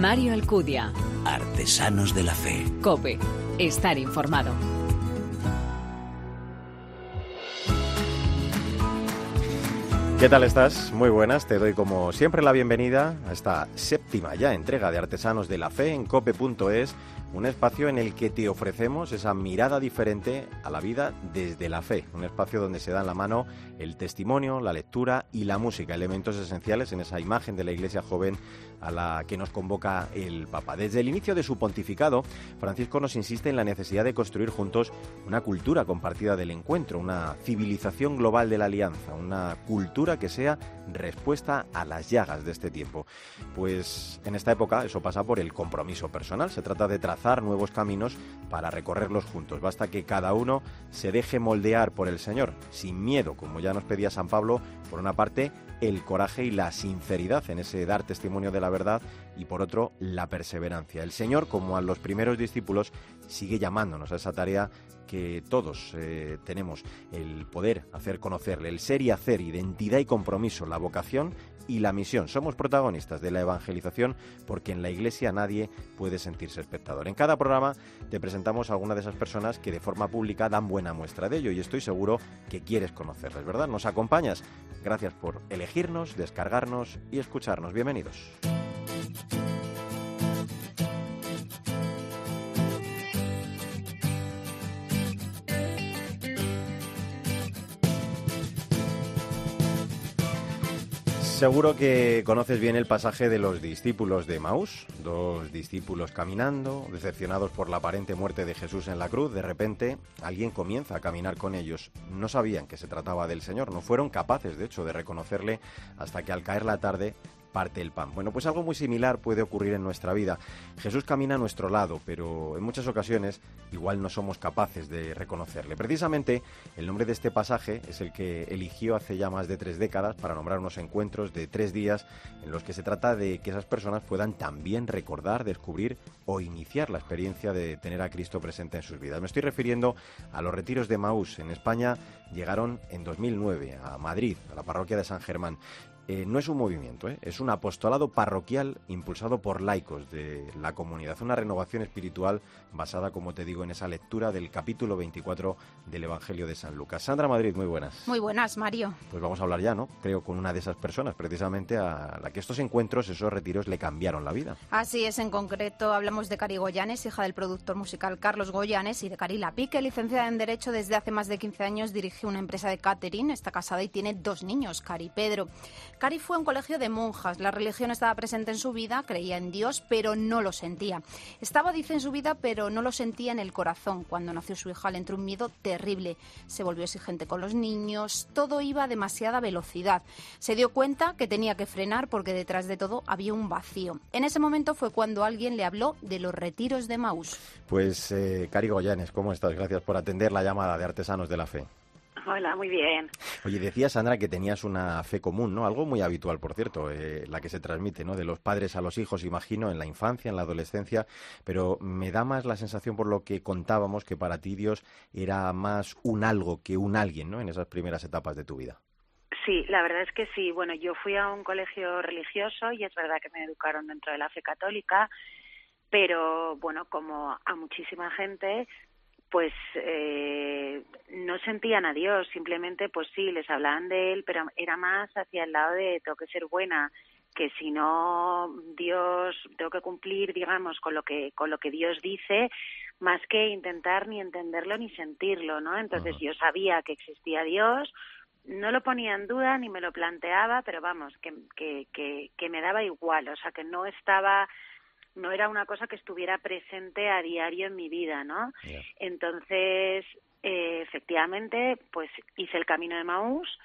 Mario Alcudia. Artesanos de la Fe. Cope. Estar informado. ¿Qué tal estás? Muy buenas, te doy como siempre la bienvenida a esta séptima ya entrega de Artesanos de la Fe en cope.es un espacio en el que te ofrecemos esa mirada diferente a la vida desde la fe, un espacio donde se da en la mano el testimonio, la lectura y la música, elementos esenciales en esa imagen de la Iglesia joven a la que nos convoca el Papa. Desde el inicio de su pontificado, Francisco nos insiste en la necesidad de construir juntos una cultura compartida del encuentro, una civilización global de la alianza, una cultura que sea respuesta a las llagas de este tiempo. Pues en esta época eso pasa por el compromiso personal, se trata de trazar nuevos caminos para recorrerlos juntos. Basta que cada uno se deje moldear por el Señor, sin miedo, como ya nos pedía San Pablo, por una parte, el coraje y la sinceridad en ese dar testimonio de la verdad y por otro la perseverancia. El Señor, como a los primeros discípulos, sigue llamándonos a esa tarea que todos eh, tenemos, el poder hacer conocerle, el ser y hacer, identidad y compromiso, la vocación y la misión. Somos protagonistas de la evangelización porque en la Iglesia nadie puede sentirse espectador. En cada programa te presentamos a alguna de esas personas que de forma pública dan buena muestra de ello y estoy seguro que quieres conocerles, ¿verdad? ¿Nos acompañas? Gracias por elegirnos, descargarnos y escucharnos. Bienvenidos. Seguro que conoces bien el pasaje de los discípulos de Maús, dos discípulos caminando, decepcionados por la aparente muerte de Jesús en la cruz, de repente alguien comienza a caminar con ellos. No sabían que se trataba del Señor, no fueron capaces, de hecho, de reconocerle hasta que al caer la tarde parte el pan. Bueno, pues algo muy similar puede ocurrir en nuestra vida. Jesús camina a nuestro lado, pero en muchas ocasiones igual no somos capaces de reconocerle. Precisamente el nombre de este pasaje es el que eligió hace ya más de tres décadas para nombrar unos encuentros de tres días en los que se trata de que esas personas puedan también recordar, descubrir o iniciar la experiencia de tener a Cristo presente en sus vidas. Me estoy refiriendo a los retiros de Maús. En España llegaron en 2009 a Madrid, a la parroquia de San Germán. Eh, no es un movimiento, ¿eh? es un apostolado parroquial impulsado por laicos de la comunidad, una renovación espiritual basada, como te digo, en esa lectura del capítulo 24 del Evangelio de San Lucas. Sandra Madrid, muy buenas. Muy buenas, Mario. Pues vamos a hablar ya, ¿no? Creo con una de esas personas, precisamente a la que estos encuentros, esos retiros le cambiaron la vida. Así es, en concreto hablamos de Cari Goyanes, hija del productor musical Carlos Goyanes, y de Cari Lapique, licenciada en Derecho desde hace más de 15 años, dirige una empresa de catering, está casada y tiene dos niños, Cari y Pedro. Cari fue a un colegio de monjas. La religión estaba presente en su vida, creía en Dios, pero no lo sentía. Estaba, dice, en su vida, pero no lo sentía en el corazón. Cuando nació su hija le entró un miedo terrible. Se volvió exigente con los niños, todo iba a demasiada velocidad. Se dio cuenta que tenía que frenar porque detrás de todo había un vacío. En ese momento fue cuando alguien le habló de los retiros de Maús. Pues, eh, Cari Goyanes, ¿cómo estás? Gracias por atender la llamada de Artesanos de la Fe. Hola, muy bien. Oye, decía Sandra que tenías una fe común, ¿no? Algo muy habitual, por cierto, eh, la que se transmite, ¿no? De los padres a los hijos, imagino, en la infancia, en la adolescencia, pero me da más la sensación por lo que contábamos que para ti Dios era más un algo que un alguien, ¿no? En esas primeras etapas de tu vida. Sí, la verdad es que sí. Bueno, yo fui a un colegio religioso y es verdad que me educaron dentro de la fe católica, pero bueno, como a muchísima gente, pues eh, no sentían a Dios, simplemente pues sí, les hablaban de Él, pero era más hacia el lado de tengo que ser buena, que si no Dios tengo que cumplir, digamos, con lo que con lo que Dios dice, más que intentar ni entenderlo ni sentirlo, ¿no? Entonces yo sabía que existía Dios, no lo ponía en duda ni me lo planteaba, pero vamos, que, que, que, que me daba igual, o sea, que no estaba no era una cosa que estuviera presente a diario en mi vida, ¿no? Entonces, eh, efectivamente, pues hice el camino de Maús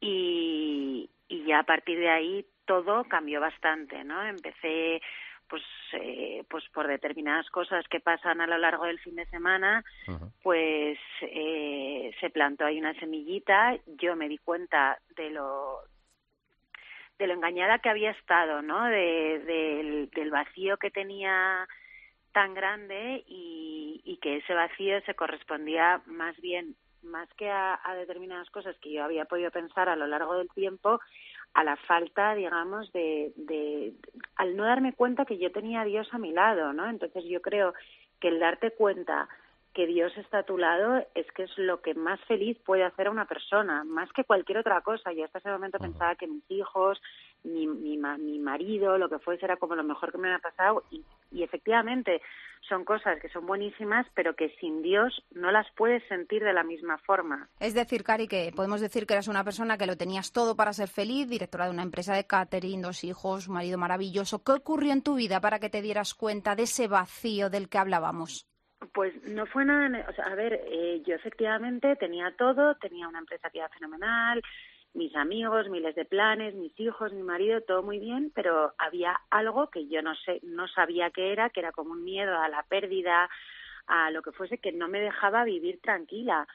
y, y ya a partir de ahí todo cambió bastante, ¿no? Empecé pues eh, pues por determinadas cosas que pasan a lo largo del fin de semana pues eh, se plantó ahí una semillita yo me di cuenta de lo de lo engañada que había estado, ¿no? De, del, vacío que tenía tan grande y, que ese vacío se correspondía más bien, más que a, a, determinadas cosas que yo había podido pensar a lo largo del tiempo, a la falta, digamos, de, de, al no darme cuenta que yo tenía a Dios a mi lado, ¿no? Entonces yo creo que el darte cuenta que Dios está a tu lado es que es lo que más feliz puede hacer a una persona, más que cualquier otra cosa. Yo hasta ese momento pensaba que mis hijos, mi, mi, mi marido, lo que fuese era como lo mejor que me había pasado y, y efectivamente son cosas que son buenísimas, pero que sin Dios no las puedes sentir de la misma forma. Es decir, Cari, que podemos decir que eras una persona que lo tenías todo para ser feliz, directora de una empresa de catering, dos hijos, un marido maravilloso. ¿Qué ocurrió en tu vida para que te dieras cuenta de ese vacío del que hablábamos? Pues no fue nada, o sea, a ver, eh, yo efectivamente tenía todo, tenía una empresa que iba fenomenal, mis amigos, miles de planes, mis hijos, mi marido, todo muy bien, pero había algo que yo no sé, no sabía qué era, que era como un miedo a la pérdida, a lo que fuese, que no me dejaba vivir tranquila.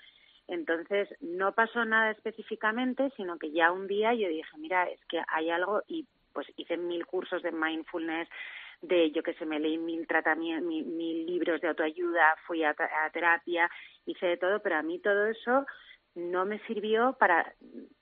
Entonces, no pasó nada específicamente, sino que ya un día yo dije, mira, es que hay algo y pues hice mil cursos de mindfulness, de yo que sé, me leí mil tratamientos, mil, libros de autoayuda, fui a, terapia, hice de todo, pero a mí todo eso no me sirvió para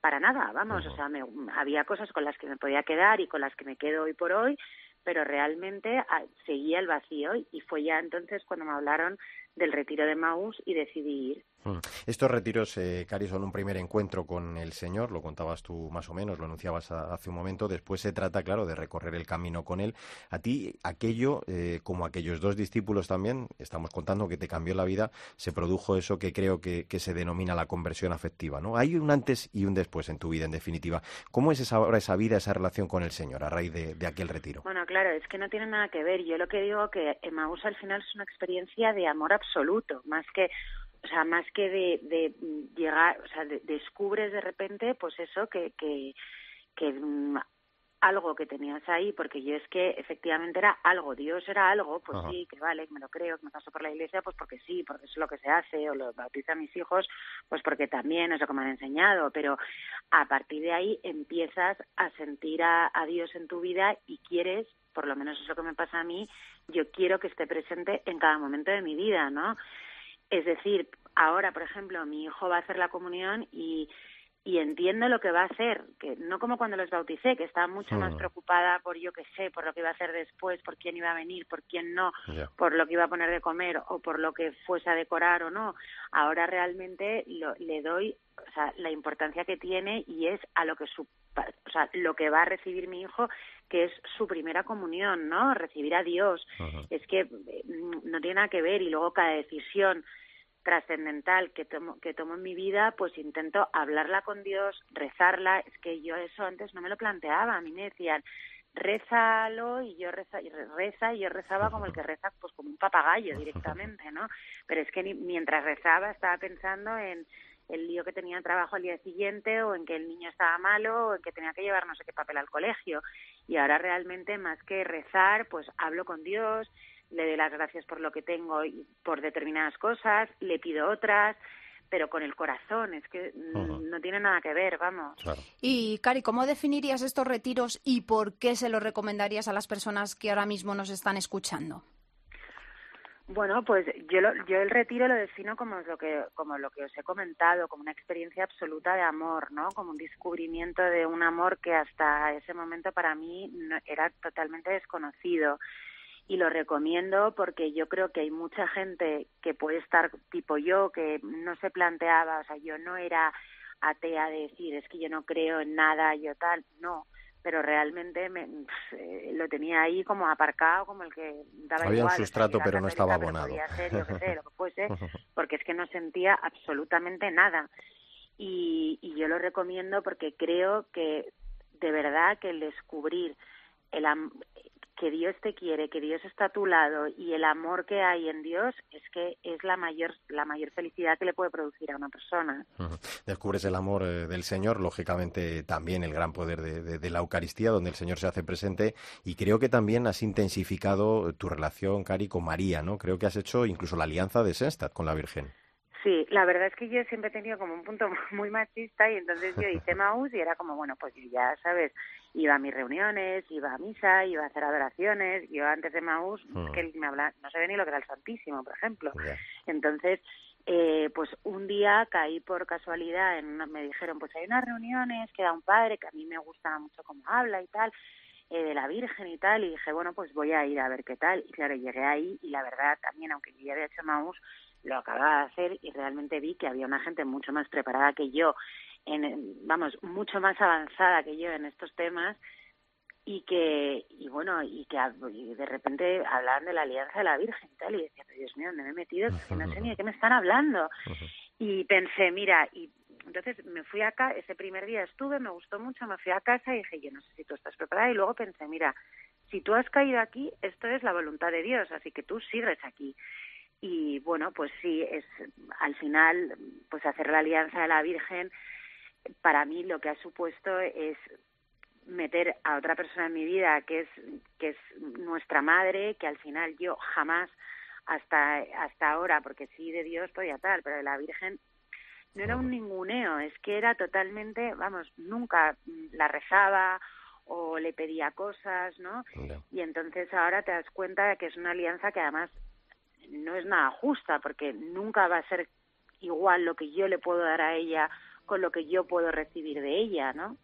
para nada, vamos, o sea, me, había cosas con las que me podía quedar y con las que me quedo hoy por hoy, pero realmente ah, seguía el vacío y fue ya entonces cuando me hablaron del retiro de Maús y decidí ir. Mm. Estos retiros, eh, Cari, son un primer encuentro con el Señor, lo contabas tú más o menos, lo anunciabas hace un momento. Después se trata, claro, de recorrer el camino con Él. A ti, aquello, eh, como aquellos dos discípulos también, estamos contando que te cambió la vida, se produjo eso que creo que, se denomina la conversión afectiva, ¿no? Hay un antes y un después en tu vida, en definitiva. ¿Cómo es esa, ahora esa vida, esa relación con el Señor a raíz de, de aquel retiro? Bueno, claro, es que no tiene nada que ver. Yo lo que digo que Emmaus al final es una experiencia de amor absoluto, más que o sea, más que de, de llegar, o sea, descubres de repente, pues eso, que, que, que mm, algo que tenías ahí, porque yo es que efectivamente era algo, Dios era algo, pues sí, que vale, que me lo creo, que me paso por la iglesia, pues porque sí, porque es lo que se hace, o lo bautizo a mis hijos, pues porque también es lo que me han enseñado, pero a partir de ahí empiezas a sentir a, a Dios en tu vida y quieres, por lo menos es lo que me pasa a mí, yo quiero que esté presente en cada momento de mi vida, ¿no? Es decir, ahora, por ejemplo, mi hijo va a hacer la comunión y, y entiendo lo que va a hacer, que no como cuando los bauticé, que estaba mucho más preocupada por yo qué sé, por lo que iba a hacer después, por quién iba a venir, por quién no, por lo que iba a poner de comer o por lo que fuese a decorar o no. Ahora realmente lo, le doy o sea, la importancia que tiene y es a lo que su, o sea, lo que va a recibir mi hijo, que es su primera comunión, ¿no? Recibir a Dios. Es que mm, no tiene nada que ver y luego cada decisión trascendental que tomo, que tomo en mi vida, pues intento hablarla con Dios, rezarla. Es que yo eso antes no me lo planteaba. A mí me decían, rézalo y yo reza, y reza y yo rezaba como el que reza pues como un papagayo directamente, ¿no? Pero es que mientras rezaba estaba pensando en el lío que tenía el trabajo al día siguiente o en que el niño estaba malo o en que tenía que llevar no sé qué papel al colegio y ahora realmente más que rezar pues hablo con Dios le doy las gracias por lo que tengo y por determinadas cosas, le pido otras, pero con el corazón, es que no tiene nada que ver, vamos. Y Cari, ¿cómo definirías estos retiros y por qué se los recomendarías a las personas que ahora mismo nos están escuchando? Bueno, pues yo, yo el retiro lo defino como lo que como lo que os he comentado, como una experiencia absoluta de amor, ¿no? Como un descubrimiento de un amor que hasta ese momento para mí era totalmente desconocido y lo recomiendo porque yo creo que hay mucha gente que puede estar tipo yo, que no se planteaba, o sea, yo no era atea de decir, es que yo no creo en nada, yo tal, no, pero realmente me, eh, lo tenía ahí como aparcado, como el que daba Había un sustrato, pero no estaba abonado. porque es que no sentía absolutamente nada. Y, y yo lo recomiendo porque creo que de verdad que el descubrir el, que Dios te quiere, que Dios está a tu lado y el amor que hay en Dios es que es la mayor la mayor felicidad que le puede producir a una persona. Descubres el amor eh, del Señor, lógicamente también el gran poder de, la Eucaristía, donde el Señor se hace presente y creo que también has intensificado tu relación, Cari, con María, ¿no? Creo que has hecho incluso la alianza de Senstad con la Virgen. Sí, la verdad es que yo siempre he tenido como un punto muy machista y entonces yo hice Maús y era como, bueno, pues ya sabes, iba a mis reuniones, iba a misa, iba a hacer adoraciones. Yo antes de Maús, que mm. me habla, no sabía ni lo que era el Santísimo, por ejemplo. Entonces, eh, pues un día caí por casualidad, en me dijeron, pues hay unas reuniones, queda un padre que a mí me gusta mucho cómo habla y tal, eh, de la Virgen y tal, y dije, bueno, pues voy a ir a ver qué tal. Y claro, llegué ahí y la verdad también, aunque yo ya había hecho Maús, lo acababa de hacer y realmente vi que había una gente mucho más preparada que yo, en, vamos, mucho más avanzada que yo en estos temas y que y bueno y que de repente hablaban de la alianza de la Virgen y tal y decía Dios mío dónde me he metido que no sé ni de qué me están hablando y pensé mira y entonces me fui acá ese primer día estuve me gustó mucho me fui a casa y dije yo no sé si tú estás preparada y luego pensé mira si tú has caído aquí esto es la voluntad de Dios así que tú sigues aquí y bueno pues sí es al final pues hacer la alianza de la Virgen para mí lo que ha supuesto es meter a otra persona en mi vida que es que es nuestra madre que al final yo jamás hasta hasta ahora porque sí de Dios podía tal pero de la Virgen no era un ninguneo es que era totalmente vamos nunca la rezaba o le pedía cosas no y entonces ahora te das cuenta de que es una alianza que además no es nada justa porque nunca va a ser igual lo que yo le puedo dar a ella con lo que yo puedo recibir de ella, ¿no?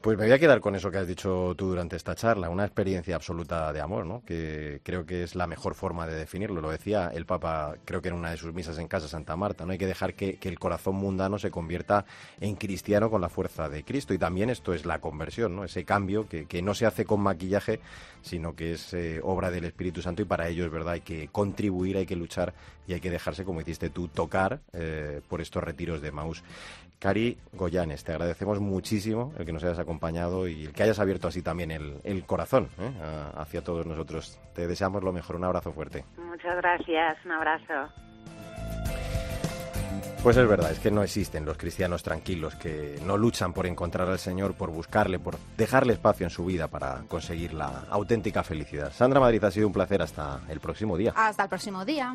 Pues me voy a quedar con eso que has dicho tú durante esta charla, una experiencia absoluta de amor, ¿no? Que creo que es la mejor forma de definirlo. Lo decía el Papa, creo que en una de sus misas en casa Santa Marta, no hay que dejar que, el corazón mundano se convierta en cristiano con la fuerza de Cristo. Y también esto es la conversión, ¿no? Ese cambio que, no se hace con maquillaje, sino que es eh, obra del Espíritu Santo y para ello es verdad hay que contribuir, hay que luchar y hay que dejarse, como hiciste tú, tocar eh, por estos retiros de Maus. Cari Goyanes, te agradecemos muchísimo el que nos hayas acompañado y el que hayas abierto así también el, corazón ¿eh? hacia todos nosotros. Te deseamos lo mejor, un abrazo fuerte. Muchas gracias, un abrazo. Pues es verdad, es que no existen los cristianos tranquilos que no luchan por encontrar al Señor, por buscarle, por dejarle espacio en su vida para conseguir la auténtica felicidad. Sandra Madrid, ha sido un placer. Hasta el próximo día. Hasta el próximo día.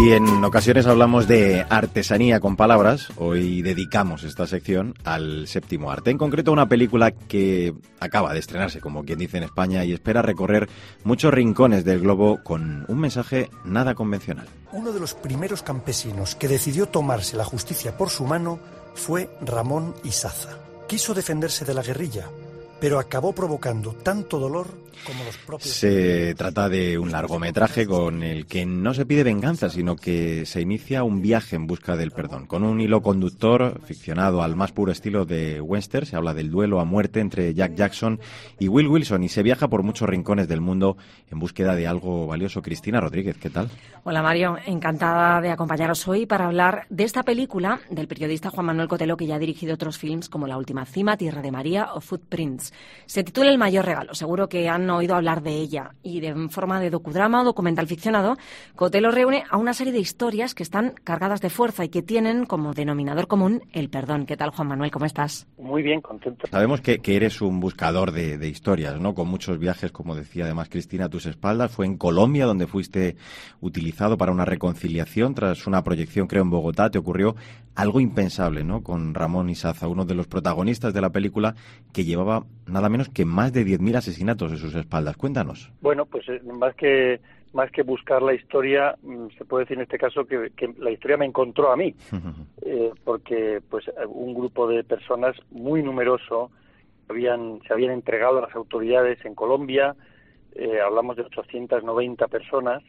Si en ocasiones hablamos de artesanía con palabras, hoy dedicamos esta sección al séptimo arte. En concreto, una película que acaba de estrenarse, como quien dice en España, y espera recorrer muchos rincones del globo con un mensaje nada convencional. Uno de los primeros campesinos que decidió tomarse la justicia por su mano fue Ramón Isaza. Quiso defenderse de la guerrilla, pero acabó provocando tanto dolor se trata de un largometraje con el que no se pide venganza, sino que se inicia un viaje en busca del perdón. Con un hilo conductor ficcionado al más puro estilo de western, se habla del duelo a muerte entre Jack Jackson y Will Wilson y se viaja por muchos rincones del mundo en búsqueda de algo valioso. Cristina Rodríguez, ¿qué tal? Hola Mario, encantada de acompañaros hoy para hablar de esta película del periodista Juan Manuel Cotelo que ya ha dirigido otros films como La Última Cima, Tierra de María o Footprints. Se titula El Mayor Regalo. Seguro que han oído hablar de ella y de forma de docudrama o documental ficcionado, Cotelo reúne a una serie de historias que están cargadas de fuerza y que tienen como denominador común el perdón. ¿Qué tal, Juan Manuel? ¿Cómo estás? Muy bien, contento. Sabemos que, eres un buscador de, historias, ¿no? Con muchos viajes, como decía además Cristina, a tus espaldas. Fue en Colombia donde fuiste utilizado para una reconciliación tras una proyección, creo, en Bogotá. Te ocurrió algo impensable, ¿no? Con Ramón Isaza, uno de los protagonistas de la película que llevaba nada menos que más de 10.000 asesinatos en sus espaldas. Cuéntanos. Bueno, pues eh, más que más que buscar la historia, mm, se puede decir en este caso que, la historia me encontró a mí, eh, porque pues un grupo de personas muy numeroso habían, se habían entregado a las autoridades en Colombia, eh, hablamos de 890 personas,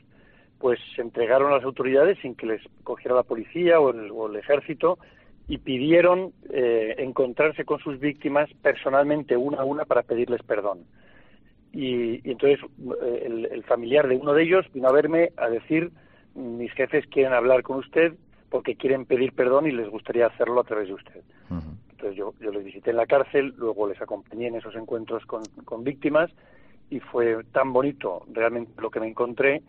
pues se entregaron a las autoridades sin que les cogiera la policía o el, ejército y pidieron encontrarse con sus víctimas personalmente una a una para pedirles perdón y, entonces eh, el, familiar de uno de ellos vino a verme a decir mis jefes quieren hablar con usted porque quieren pedir perdón y les gustaría hacerlo a través de usted. Entonces yo, yo les visité en la cárcel, luego les acompañé en esos encuentros con, con víctimas y fue tan bonito realmente lo que me encontré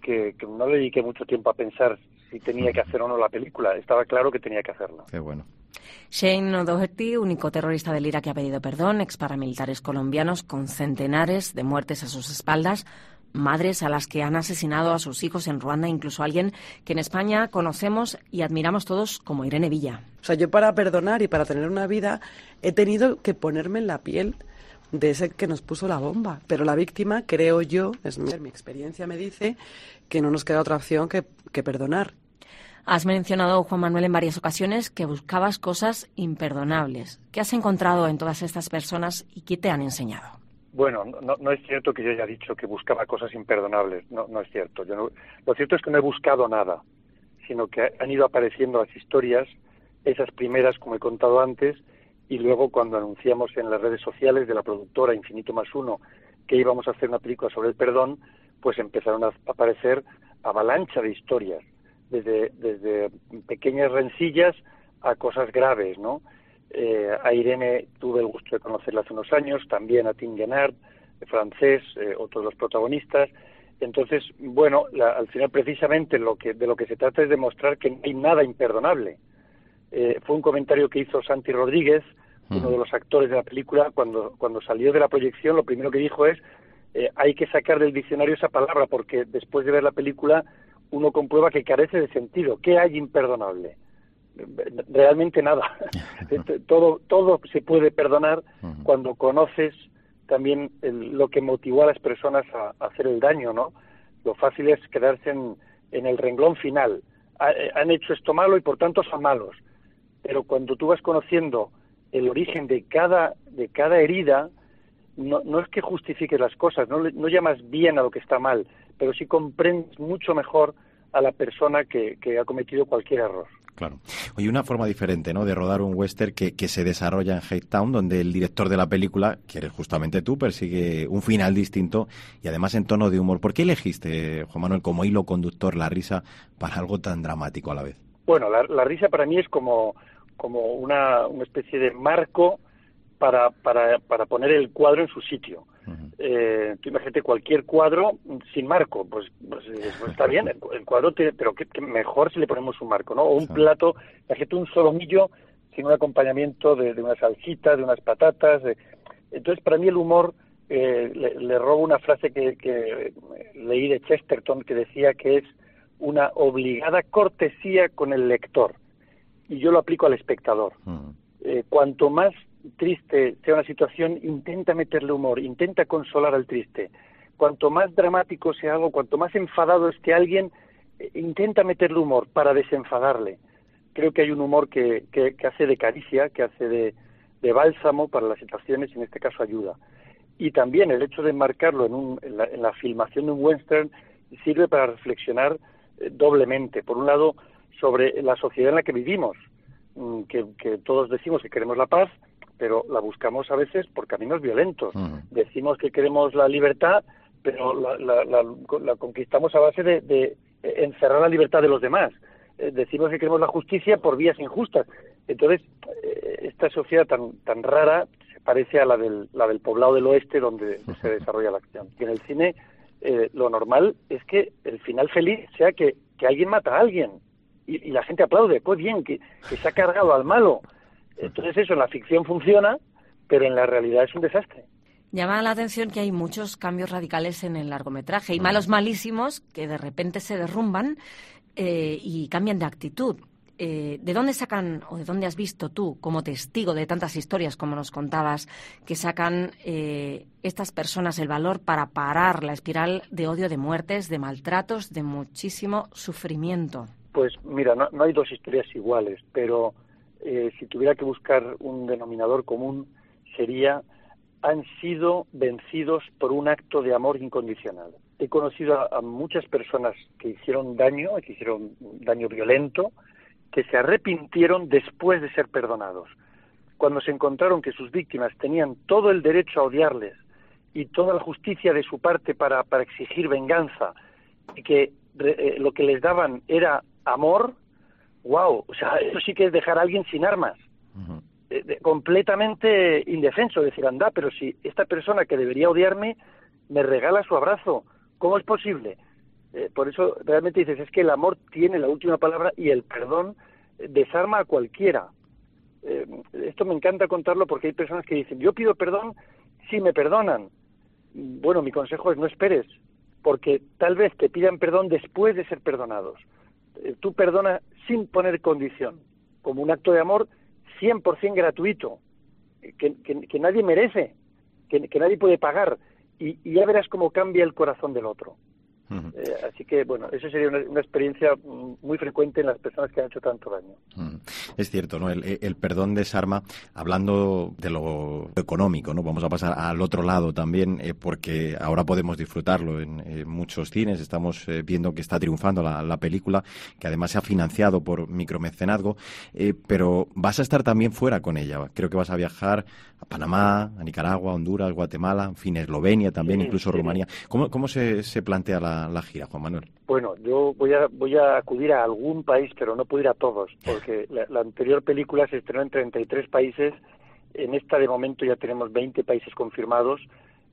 que, no le dediqué mucho tiempo a pensar si tenía que hacer o no la película. Estaba claro que tenía que hacerlo. Qué bueno. Shane Doherty, único terrorista del Irak que ha pedido perdón, ex paramilitares colombianos con centenares de muertes a sus espaldas, madres a las que han asesinado a sus hijos en Ruanda, incluso alguien que en España conocemos y admiramos todos como Irene Villa. O sea, yo para perdonar y para tener una vida he tenido que ponerme en la piel de ese que nos puso la bomba. Pero la víctima, creo yo, es mi, mi experiencia me dice que no nos queda otra opción que, que perdonar. Has mencionado, Juan Manuel, en varias ocasiones que buscabas cosas imperdonables. ¿Qué has encontrado en todas estas personas y qué te han enseñado? Bueno, no, no, es cierto que yo haya dicho que buscaba cosas imperdonables, no, no es cierto. Yo no, lo cierto es que no he buscado nada, sino que han ido apareciendo las historias, esas primeras, como he contado antes, y luego cuando anunciamos en las redes sociales de la productora Infinito más Uno que íbamos a hacer una película sobre el perdón, pues empezaron a aparecer avalancha de historias, desde, desde pequeñas rencillas a cosas graves, ¿no? Eh, a Irene tuve el gusto de conocerla hace unos años, también a Tim Gennard, francés, eh, otros los protagonistas. Entonces, bueno, al final precisamente lo que, de lo que se trata es demostrar que no hay nada imperdonable. Eh, fue un comentario que hizo Santi Rodríguez, uno de los actores de la película, cuando, cuando salió de la proyección, lo primero que dijo es, hay que sacar del diccionario esa palabra, porque después de ver la película uno comprueba que carece de sentido. ¿Qué hay imperdonable? realmente nada. Todo, todo se puede perdonar cuando conoces también lo que motivó a las personas a, hacer el daño, ¿no? Lo fácil es quedarse en, el renglón final. Eh, han hecho esto malo y por tanto son malos. Pero cuando tú vas conociendo el origen de cada, de cada herida, no, no es que justifiques las cosas, no, no llamas bien a lo que está mal, pero sí comprendes mucho mejor a la persona que ha cometido cualquier error. Claro. Oye, una forma diferente, ¿no? De rodar un western que, que se desarrolla en Hate Town, donde el director de la película, que eres justamente tú, persigue un final distinto y además en tono de humor. ¿Por qué elegiste, Juan Manuel, como hilo conductor la risa para algo tan dramático a la vez? Bueno, la, la risa para mí es como, como una, una especie de marco para, para, para poner el cuadro en su sitio eh, tú imagínate cualquier cuadro sin marco, pues, pues, eh, pues está bien, el, cuadro, pero que, mejor si le ponemos un marco, ¿no? O un plato, imagínate un solomillo sin un acompañamiento de, de una salsita, de unas patatas. Entonces, para mí el humor, eh, le, robo una frase que, que leí de Chesterton que decía que es una obligada cortesía con el lector. Y yo lo aplico al espectador. Eh, cuanto más triste sea una situación, intenta meterle humor, intenta consolar al triste. Cuanto más dramático sea algo, cuanto más enfadado esté alguien, eh, intenta meterle humor para desenfadarle. Creo que hay un humor que, que, hace de caricia, que hace de, de, bálsamo para las situaciones en este caso ayuda. Y también el hecho de marcarlo en, un, en, la, filmación de un western sirve para reflexionar eh, doblemente. Por un lado, sobre la sociedad en la que vivimos, mm, que, que todos decimos que queremos la paz, pero la buscamos a veces por caminos violentos. Decimos que queremos la libertad, pero la, conquistamos a base de, encerrar la libertad de los demás. Eh, decimos que queremos la justicia por vías injustas. Entonces, eh, esta sociedad tan, tan rara se parece a la del, la del poblado del oeste donde se desarrolla la acción. Y en el cine eh, lo normal es que el final feliz sea que, alguien mata a alguien y, la gente aplaude, pues bien, que, que se ha cargado al malo. Entonces eso en la ficción funciona, pero en la realidad es un desastre. Llama la atención que hay muchos cambios radicales en el largometraje y malos malísimos que de repente se derrumban eh, y cambian de actitud. Eh, ¿De dónde sacan o de dónde has visto tú, como testigo de tantas historias como nos contabas, que sacan eh, estas personas el valor para parar la espiral de odio, de muertes, de maltratos, de muchísimo sufrimiento? Pues mira, no hay dos historias iguales, pero eh, si tuviera que buscar un denominador común, sería han sido vencidos por un acto de amor incondicional. He conocido a, muchas personas que hicieron daño, que hicieron daño violento, que se arrepintieron después de ser perdonados. Cuando se encontraron que sus víctimas tenían todo el derecho a odiarles y toda la justicia de su parte para, para exigir venganza y que eh, lo que les daban era amor, wow, o sea, eso sí que es dejar a alguien sin armas, completamente indefenso, decir, anda, pero si esta persona que debería odiarme me regala su abrazo, ¿cómo es posible? Eh, por eso realmente dices, es que el amor tiene la última palabra y el perdón desarma a cualquiera. eh, esto me encanta contarlo porque hay personas que dicen, yo pido perdón si me perdonan. Bueno, mi consejo es no esperes, porque tal vez te pidan perdón después de ser perdonados. Eh, tú perdona sin poner condición, como un acto de amor 100% gratuito, que, que, nadie merece, que, que, nadie puede pagar, y, y ya verás cómo cambia el corazón del otro. Eh, así que, bueno, eso sería una, experiencia muy frecuente en las personas que han hecho tanto daño. Es cierto, ¿no? El, perdón desarma, hablando de lo económico, ¿no? Vamos a pasar al otro lado también, eh, porque ahora podemos disfrutarlo en, muchos cines. Estamos eh, viendo que está triunfando la, película, que además se ha financiado por micromecenazgo, pero vas a estar también fuera con ella. Creo que vas a viajar a Panamá, a Nicaragua, Honduras, Guatemala, en fin, Eslovenia también, incluso Rumanía. ¿Cómo, cómo se, se plantea la, la, gira, Juan Manuel? Bueno, yo voy a, voy a acudir a algún país, pero no puedo ir a todos, porque la, anterior película se estrenó en 33 países. En esta, de momento, ya tenemos 20 países confirmados.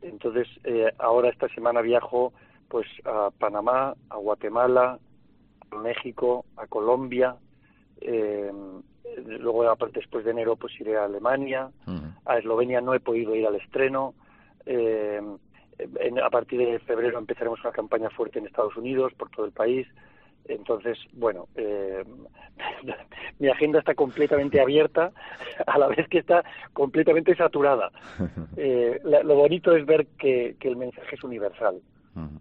Entonces, eh, ahora esta semana viajo pues a Panamá, a Guatemala, a México, a Colombia. Eh, luego, después de enero, pues iré a Alemania. A Eslovenia no he podido ir al estreno. Eh, a partir de febrero empezaremos una campaña fuerte en Estados Unidos, por todo el país. Entonces, bueno, eh, mi agenda está completamente abierta, a la vez que está completamente saturada. Eh, lo bonito es ver que, que, el mensaje es universal,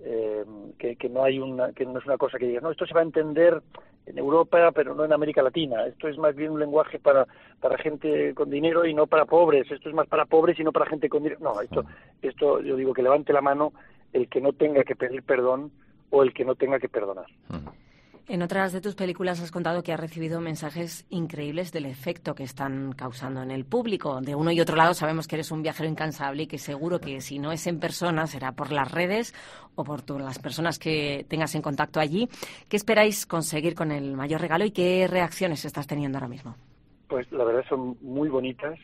eh, que, que, no hay una, que no es una cosa que digas, no, esto se va a entender en Europa, pero no en América Latina. Esto es más bien un lenguaje para, para gente con dinero y no para pobres. Esto es más para pobres y no para gente con dinero. No, esto, esto yo digo que levante la mano el que no tenga que pedir perdón o el que no tenga que perdonar. En otras de tus películas has contado que has recibido mensajes increíbles del efecto que están causando en el público. De uno y otro lado sabemos que eres un viajero incansable y que seguro que si no es en persona será por las redes o por las personas que tengas en contacto allí. ¿Qué esperáis conseguir con el mayor regalo y qué reacciones estás teniendo ahora mismo? Pues la verdad son muy bonitas.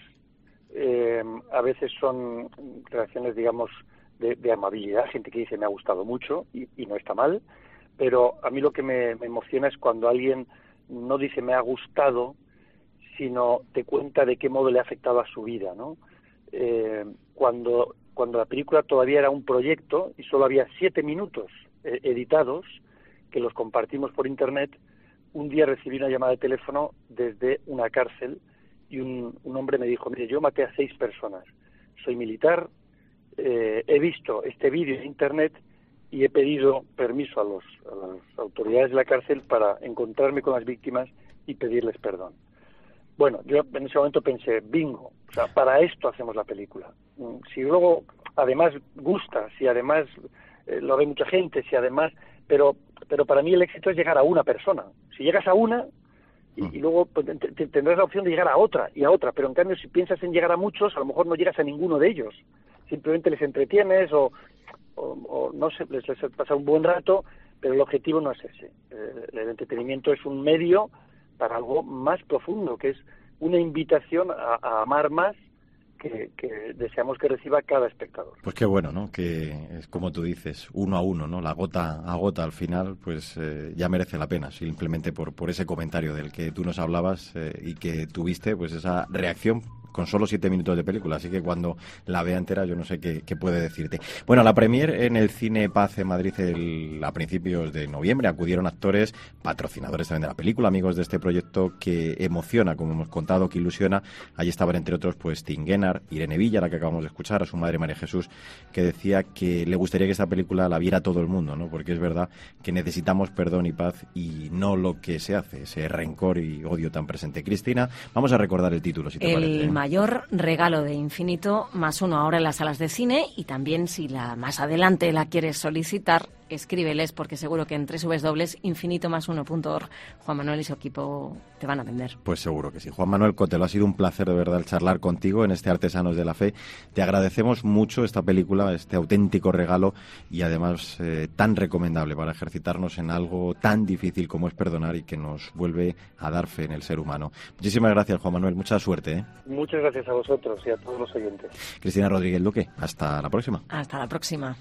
Eh, a veces son reacciones, digamos, de, amabilidad, gente que dice me ha gustado mucho y no está mal pero a mí lo que me, emociona es cuando alguien no dice me ha gustado, sino te cuenta de qué modo le ha afectado a su vida, ¿no? Eh, cuando, cuando la película todavía era un proyecto y solo había siete minutos eh, editados, que los compartimos por internet, un día recibí una llamada de teléfono desde una cárcel y un, un hombre me dijo, mire, yo maté a seis personas, soy militar, eh, he visto este vídeo en internet y he pedido permiso a, los, a las autoridades de la cárcel para encontrarme con las víctimas y pedirles perdón. Bueno, yo en ese momento pensé, bingo, o sea, para esto hacemos la película. Mm, si luego además gusta, si además eh, lo ve mucha gente, si además, pero, pero para mí el éxito es llegar a una persona. Si llegas a una y, mm. luego pues, tendrás la opción de llegar a otra y a otra, pero en cambio si piensas en llegar a muchos, a lo mejor no llegas a ninguno de ellos. Simplemente les entretienes o, o, no sé, les, pasa un buen rato, pero el objetivo no es ese. Eh, el entretenimiento es un medio para algo más profundo, que es una invitación a, amar más que, deseamos que reciba cada espectador. Pues qué bueno, ¿no? Que es como tú dices, uno a uno, ¿no? La gota a gota al final, pues eh, ya merece la pena, simplemente por, por ese comentario del que tú nos hablabas eh, y que tuviste, pues esa reacción con solo siete minutos de película, así que cuando la vea entera yo no sé qué, puede decirte. Bueno, la premier en el Cine Paz en Madrid el, a principios de noviembre acudieron actores, patrocinadores también de la película, amigos de este proyecto que emociona, como hemos contado, que ilusiona. Allí estaban entre otros pues Tim Irene Villa, la que acabamos de escuchar, a su madre María Jesús, que decía que le gustaría que esta película la viera todo el mundo, ¿no? Porque es verdad que necesitamos perdón y paz y no lo que se hace, ese rencor y odio tan presente. Cristina, vamos a recordar el título, si te parece. ¿eh? Mayor regalo de infinito, más uno ahora en las salas de cine y también si la más adelante la quieres solicitar, escríbeles porque seguro que en infinito más uno.org Juan Manuel y su equipo te van a atender. Pues seguro que sí. Juan Manuel Cotelo, ha sido un placer de verdad charlar contigo en este Artesanos de la Fe. Te agradecemos mucho esta película, este auténtico regalo y además eh, tan recomendable para ejercitarnos en algo tan difícil como es perdonar y que nos vuelve a dar fe en el ser humano. Muchísimas gracias, Juan Manuel. Mucha suerte. ¿eh? Muchas gracias a vosotros y a todos los oyentes. Cristina Rodríguez Duque, hasta la próxima. Hasta la próxima.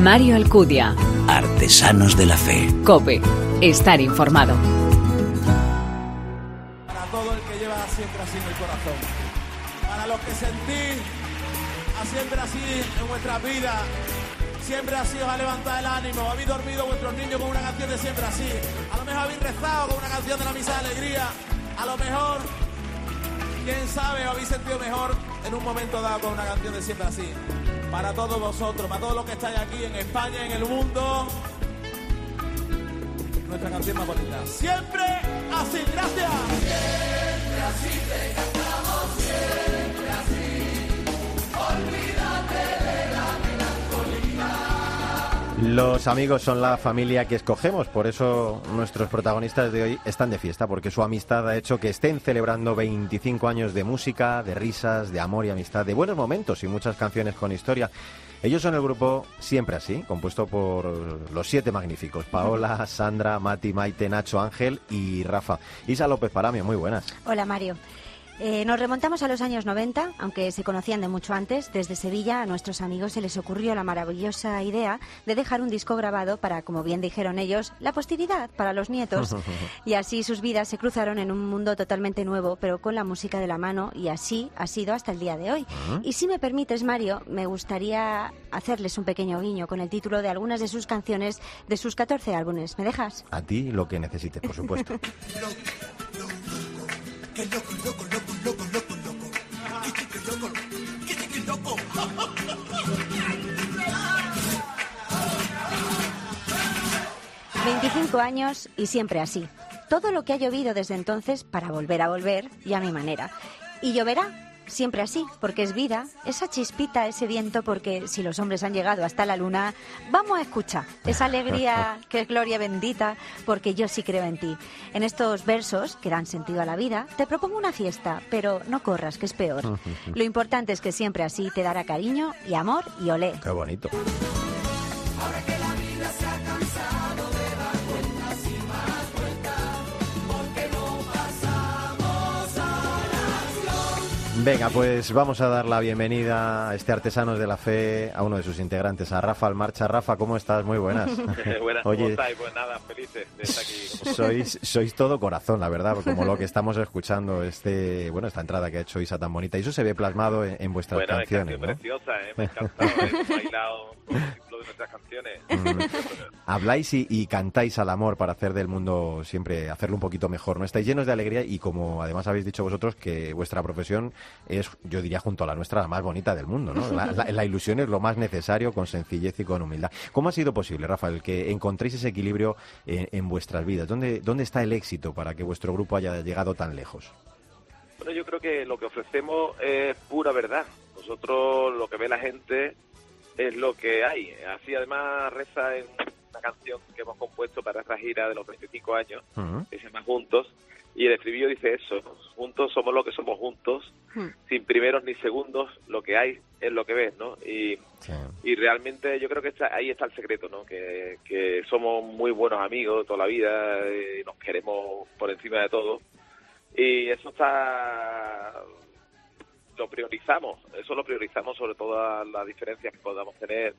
Mario Alcudia. Artesanos de la Fe. Cope. Estar informado. Para todo el que lleva siempre así en el corazón. Para los que sentís a siempre así en vuestras vidas. Siempre así os ha levantado el ánimo. Habéis dormido vuestros niños con una canción de siempre así. A lo mejor habéis rezado con una canción de la misa de alegría. A lo mejor, quién sabe, os habéis sentido mejor en un momento dado con una canción de siempre así. Para todos vosotros, para todos los que estáis aquí en España, en el mundo. Nuestra canción más bonita. Siempre así, gracias. Siempre así te cantamos, siempre Los amigos son la familia que escogemos, por eso nuestros protagonistas de hoy están de fiesta, porque su amistad ha hecho que estén celebrando 25 años de música, de risas, de amor y amistad, de buenos momentos y muchas canciones con historia. Ellos son el grupo Siempre Así, compuesto por los siete magníficos, Paola, Sandra, Mati, Maite, Nacho, Ángel y Rafa. Isa López Paramio, muy buenas. Hola Mario. Eh, nos remontamos a los años 90, aunque se conocían de mucho antes. Desde Sevilla a nuestros amigos se les ocurrió la maravillosa idea de dejar un disco grabado para, como bien dijeron ellos, la posteridad para los nietos. Y así sus vidas se cruzaron en un mundo totalmente nuevo, pero con la música de la mano, y así ha sido hasta el día de hoy. Y si me permites, Mario, me gustaría hacerles un pequeño guiño con el título de algunas de sus canciones de sus 14 álbumes. ¿Me dejas? A ti lo que necesites, por supuesto. Que loco, loco, loco, loco, 25 años y siempre así. Todo lo que ha llovido desde entonces para volver a volver y a mi manera. Y lloverá siempre así, porque es vida, esa chispita, ese viento, porque si los hombres han llegado hasta la luna, vamos a escuchar esa alegría que es gloria bendita, porque yo sí creo en ti. En estos versos que dan sentido a la vida, te propongo una fiesta, pero no corras, que es peor. Lo importante es que siempre así te dará cariño y amor y olé. Qué bonito. Venga, pues vamos a dar la bienvenida a este Artesanos de la Fe, a uno de sus integrantes, a Rafa Almarcha. Rafa, ¿cómo estás? Muy buenas. Buenas, Oye, ¿cómo estáis? Pues nada, felices de estar aquí. sois, sois todo corazón, la verdad, como lo que estamos escuchando, este, bueno, esta entrada que ha hecho Isa tan bonita. Y eso se ve plasmado en, en vuestras Bueno, es canciones, ¿no? preciosa, ¿eh? me ha encantado, bailado de nuestras canciones. Mm. Habláis y, y cantáis al amor para hacer del mundo siempre, hacerlo un poquito mejor, ¿no? Estáis llenos de alegría y como además habéis dicho vosotros que vuestra profesión es, yo diría, junto a la nuestra, la más bonita del mundo, ¿no? La, la- la ilusión es lo más necesario con sencillez y con humildad. ¿Cómo ha sido posible, Rafael, que encontréis ese equilibrio en, en vuestras vidas? ¿Dónde, ¿Dónde está el éxito para que vuestro grupo haya llegado tan lejos? Bueno, yo creo que lo que ofrecemos es pura verdad. Nosotros lo que ve la gente es lo que hay. Así además reza en una canción que hemos compuesto para esta gira de los 25 años, Ujú. que se llama Juntos, y el estribillo dice eso, juntos somos lo que somos juntos, sin primeros ni segundos, lo que hay es lo que ves, ¿no? Y, y realmente yo creo que está- ahí está el secreto, ¿no? Que, que somos muy buenos amigos toda la vida, eh, nos queremos por encima de todo, y eso está lo priorizamos, eso lo priorizamos sobre todas las diferencias que podamos tener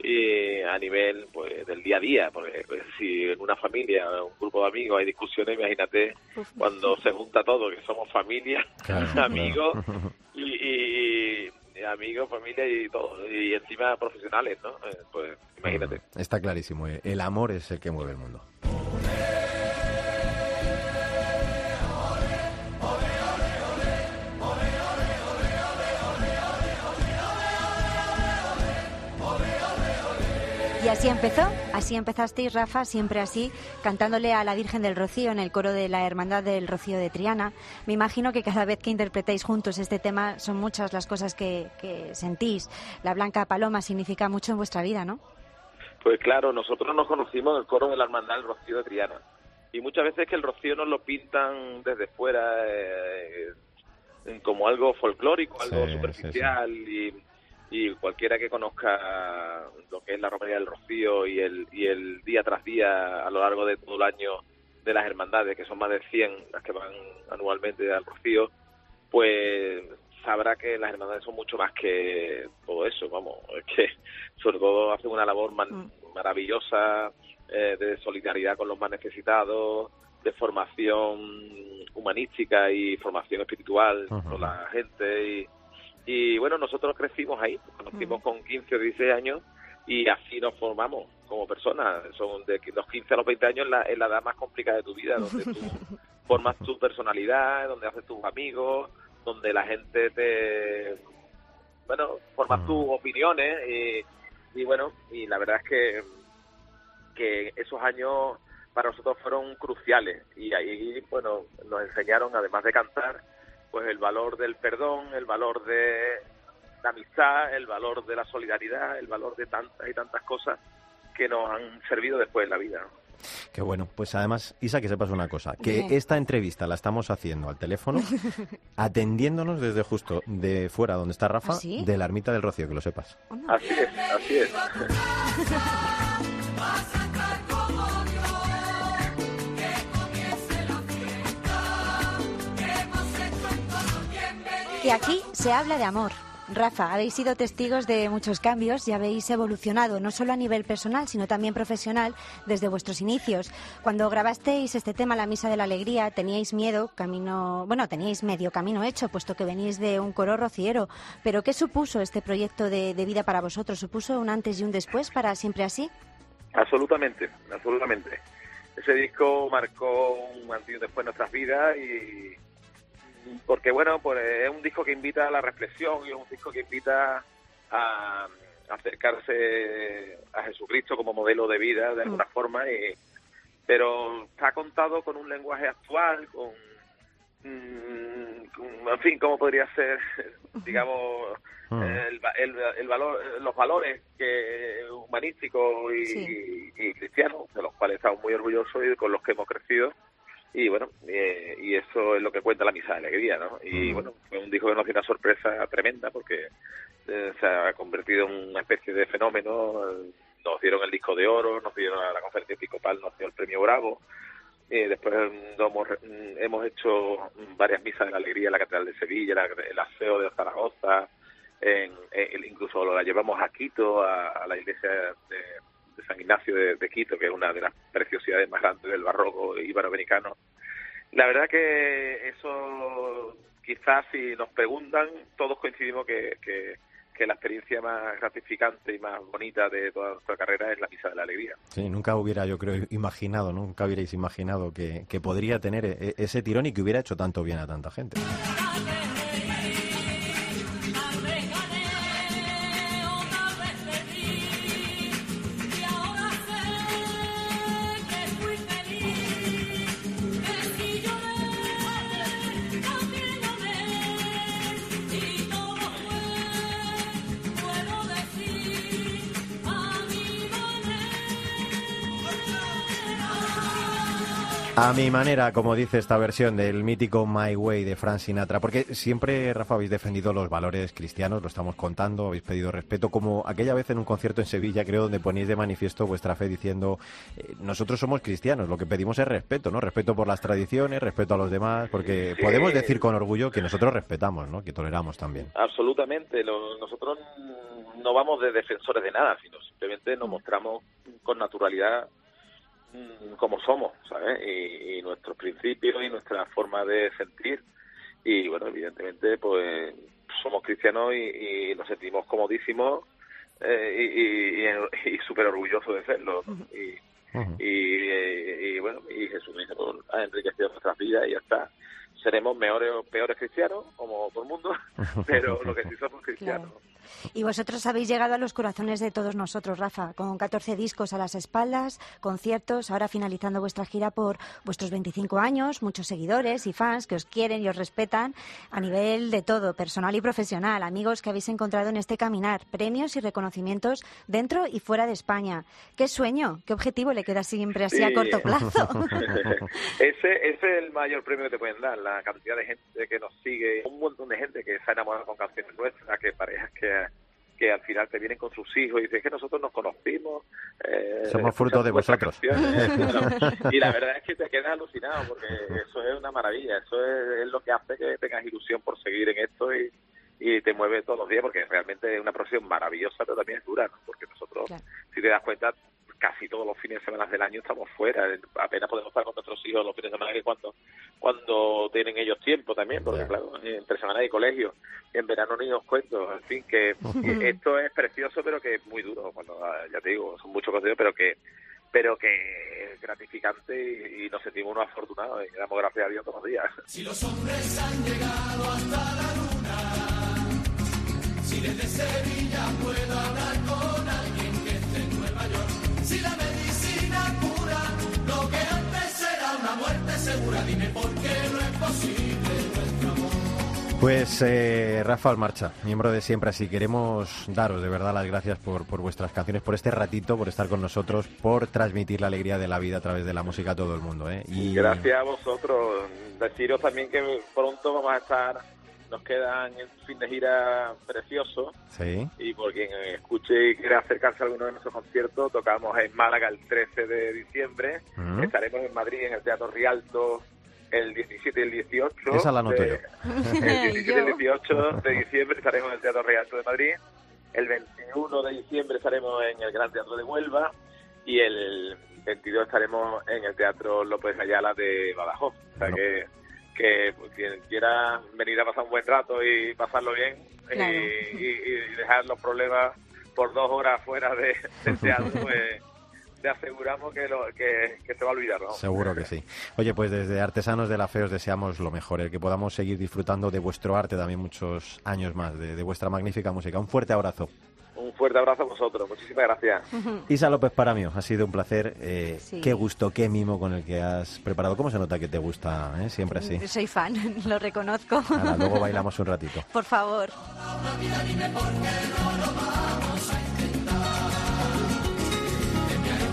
y a nivel pues del día a día, porque pues, si en una familia, un grupo de amigos hay discusiones, imagínate cuando se junta todo, que somos familia, Claro, amigos claro. y, y- y amigos, familia y todo, y encima profesionales, ¿no? Eh, Pues imagínate. Está clarísimo, eh, el amor es el que mueve el mundo. Así empezó, así empezasteis, Rafa, siempre así, cantándole a la Virgen del Rocío en el coro de la Hermandad del Rocío de Triana. Me imagino que cada vez que interpretáis juntos este tema son muchas las cosas que, que sentís. La Blanca Paloma significa mucho en vuestra vida, ¿no? Pues claro, nosotros nos conocimos en el coro de la Hermandad del Rocío de Triana. Y muchas veces que el rocío nos lo pintan desde fuera eh, como algo folclórico, algo Sí, superficial Y, y cualquiera que conozca lo que es la romería del rocío y el, y el día tras día a lo largo de todo el año de las hermandades, que son más de 100 las que van anualmente al rocío, pues sabrá que las hermandades son mucho más que todo eso, vamos, es que sobre todo hacen una labor mm. maravillosa eh, de solidaridad con los más necesitados, de formación humanística y formación espiritual con la gente y, bueno, nosotros crecimos ahí, conocimos mm. con 15 o 16 años y así nos formamos como personas. Son de los 15 a los 20 años la, es la edad más complicada de tu vida, donde tú formas tu personalidad, donde haces tus amigos, donde la gente te, bueno, formas tus opiniones y, bueno, y la verdad es que, que esos años para nosotros fueron cruciales y ahí, bueno, nos enseñaron, además de cantar, pues el valor del perdón, el valor de la amistad, el valor de la solidaridad, el valor de tantas y tantas cosas que nos han servido después en la vida. Qué bueno. Pues además, Isa, que sepas una cosa, que esta entrevista la estamos haciendo al teléfono, atendiéndonos desde justo de fuera donde está Rafa, ¿Ah, de la ermita del Rocío, que lo sepas. Así es, así es. Y aquí se habla de amor. Rafa, habéis sido testigos de muchos cambios y habéis evolucionado, no solo a nivel personal, sino también profesional, desde vuestros inicios. Cuando grabasteis este tema, La Misa de la Alegría, teníais miedo, camino, bueno, teníais medio camino hecho, puesto que venís de un coro rociero. Pero, ¿qué supuso este proyecto de, de vida para vosotros? ¿Supuso un antes y un después para siempre así? Absolutamente, absolutamente. Ese disco marcó un antes y un después en nuestras vidas y porque bueno, pues es un disco que invita a la reflexión y es un disco que invita a, acercarse a Jesucristo como modelo de vida de alguna mm. forma, y, pero está contado con un lenguaje actual, con, mm, en fin, ¿cómo podría ser, digamos, mm. el, valor, los valores que humanísticos y, y cristianos, de los cuales estamos muy orgullosos y con los que hemos crecido? Y bueno, eh, y eso es lo que cuenta la misa de alegría, ¿no? Y bueno, fue un disco que nos dio una sorpresa tremenda porque eh, se ha convertido en una especie de fenómeno, nos dieron el disco de oro, nos dieron a la conferencia episcopal, nos dio el premio Bravo, y después hemos, hemos hecho varias misas de la alegría en la Catedral de Sevilla, el aseo de Zaragoza, en, incluso la llevamos a Quito, a, la iglesia de, San Ignacio de, Quito, que es una de las preciosidades más grandes del barroco iberoamericano. La verdad que eso, quizás si nos preguntan, todos coincidimos que, que, la experiencia más gratificante y más bonita de toda nuestra carrera es la Misa de la Alegría. Sí, nunca hubiera, yo creo, imaginado, nunca hubierais imaginado que, que podría tener e, ese tirón y que hubiera hecho tanto bien a tanta gente. A mi manera, como dice esta versión del mítico My Way de Frank Sinatra, porque siempre, Rafa, habéis defendido los valores cristianos, lo estamos contando, habéis pedido respeto, como aquella vez en un concierto en Sevilla, creo, donde ponéis de manifiesto vuestra fe diciendo, eh, nosotros somos cristianos, lo que pedimos es respeto, ¿no? Respeto por las tradiciones, respeto a los demás, porque podemos decir con orgullo que nosotros respetamos, ¿no? Que toleramos también. Absolutamente, nosotros no vamos de defensores de nada, sino simplemente nos mostramos con naturalidad como somos, ¿sabes? Y, nuestros principios y nuestra forma de sentir. Y bueno, evidentemente, pues somos cristianos y, nos sentimos comodísimos eh, y, y, súper orgullosos de serlo. Y, y, bueno, y Jesucristo ha enriquecido nuestras vidas y ya está. Seremos mejores o peores cristianos, como todo el mundo, pero lo que sí somos cristianos. Y vosotros habéis llegado a los corazones de todos nosotros, Rafa, con 14 discos a las espaldas, conciertos, ahora finalizando vuestra gira por vuestros 25 años, muchos seguidores y fans que os quieren y os respetan a nivel de todo, personal y profesional, amigos que habéis encontrado en este caminar, premios y reconocimientos dentro y fuera de España. ¿Qué sueño, qué objetivo le queda siempre así a corto plazo? ese, es el mayor premio que te pueden dar, la cantidad de gente que nos sigue, un montón de gente que se ha enamorado con canciones nuestras, que parejas que que al final te vienen con sus hijos y dicen que nosotros nos conocimos. Eh, Somos fruto de vosotros. y la verdad es que te quedas alucinado porque eso es una maravilla, eso es, lo que hace que tengas ilusión por seguir en esto y, y te mueve todos los días porque realmente es una profesión maravillosa, pero también es dura, ¿no? porque nosotros, si te das cuenta, casi todos los fines de semana del año estamos fuera, apenas podemos estar con nuestros hijos los fines de semana que cuando cuando tienen ellos tiempo también, porque claro, entre semana hay colegio, en verano ni os cuento, en fin, que, esto es precioso pero que es muy duro, cuando ya te digo, son muchos consejos, pero que pero que es gratificante y, nos sentimos unos afortunados y damos gracias a Dios todos los días. Si los hombres han llegado hasta la luna, si desde Sevilla puedo hablar dime por qué no es posible nuestro amor. Pues eh, Rafael Marcha, miembro de Siempre Así, queremos daros de verdad las gracias por, por vuestras canciones, por este ratito, por estar con nosotros, por transmitir la alegría de la vida a través de la música a todo el mundo. ¿eh? Y... Gracias a vosotros. Deciros también que pronto vamos a estar, nos quedan el fin de gira precioso. Sí. Y por quien escuche y quiera acercarse a alguno de nuestros conciertos, tocamos en Málaga el 13 de diciembre, estaremos en Madrid en el Teatro Rialto el 17 y el 18. Esa la noto de, El 17 y el 18 de diciembre estaremos en el Teatro Rialto de Madrid. El 21 de diciembre estaremos en el Gran Teatro de Huelva. Y el 22 estaremos en el Teatro López Ayala de Badajoz. O sea que, que pues, quien quiera venir a pasar un buen rato y pasarlo bien y, y, dejar los problemas por dos horas fuera de, del teatro, pues te aseguramos que, lo, que, que, se va a olvidar. ¿no? Seguro que sí. Oye, pues desde Artesanos de la Fe os deseamos lo mejor, el que podamos seguir disfrutando de vuestro arte también muchos años más, de, de vuestra magnífica música. Un fuerte abrazo. Un fuerte abrazo a vosotros. Muchísimas gracias. Isa López Paramio, ha sido un placer. Eh, sí. Qué gusto, qué mimo con el que has preparado. ¿Cómo se nota que te gusta eh? siempre así? Soy fan, lo reconozco. Ahora, luego bailamos un ratito. Por favor.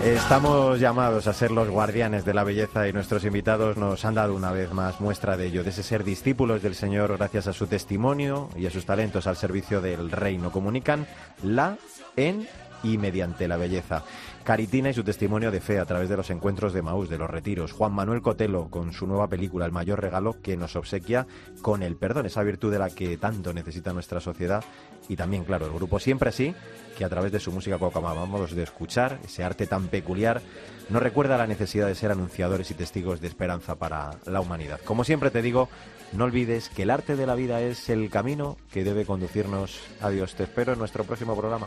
Estamos llamados a ser los guardianes de la belleza y nuestros invitados nos han dado una vez más muestra de ello, de ese ser discípulos del Señor gracias a su testimonio y a sus talentos al servicio del reino. Comunican la, en y mediante la belleza. Caritina y su testimonio de fe a través de los encuentros de Maús, de los retiros. Juan Manuel Cotelo con su nueva película El mayor regalo que nos obsequia con el perdón, esa virtud de la que tanto necesita nuestra sociedad. Y también, claro, el grupo Siempre Así, que a través de su música acabamos de escuchar, ese arte tan peculiar, nos recuerda la necesidad de ser anunciadores y testigos de esperanza para la humanidad. Como siempre te digo, no olvides que el arte de la vida es el camino que debe conducirnos a Dios. Te espero en nuestro próximo programa.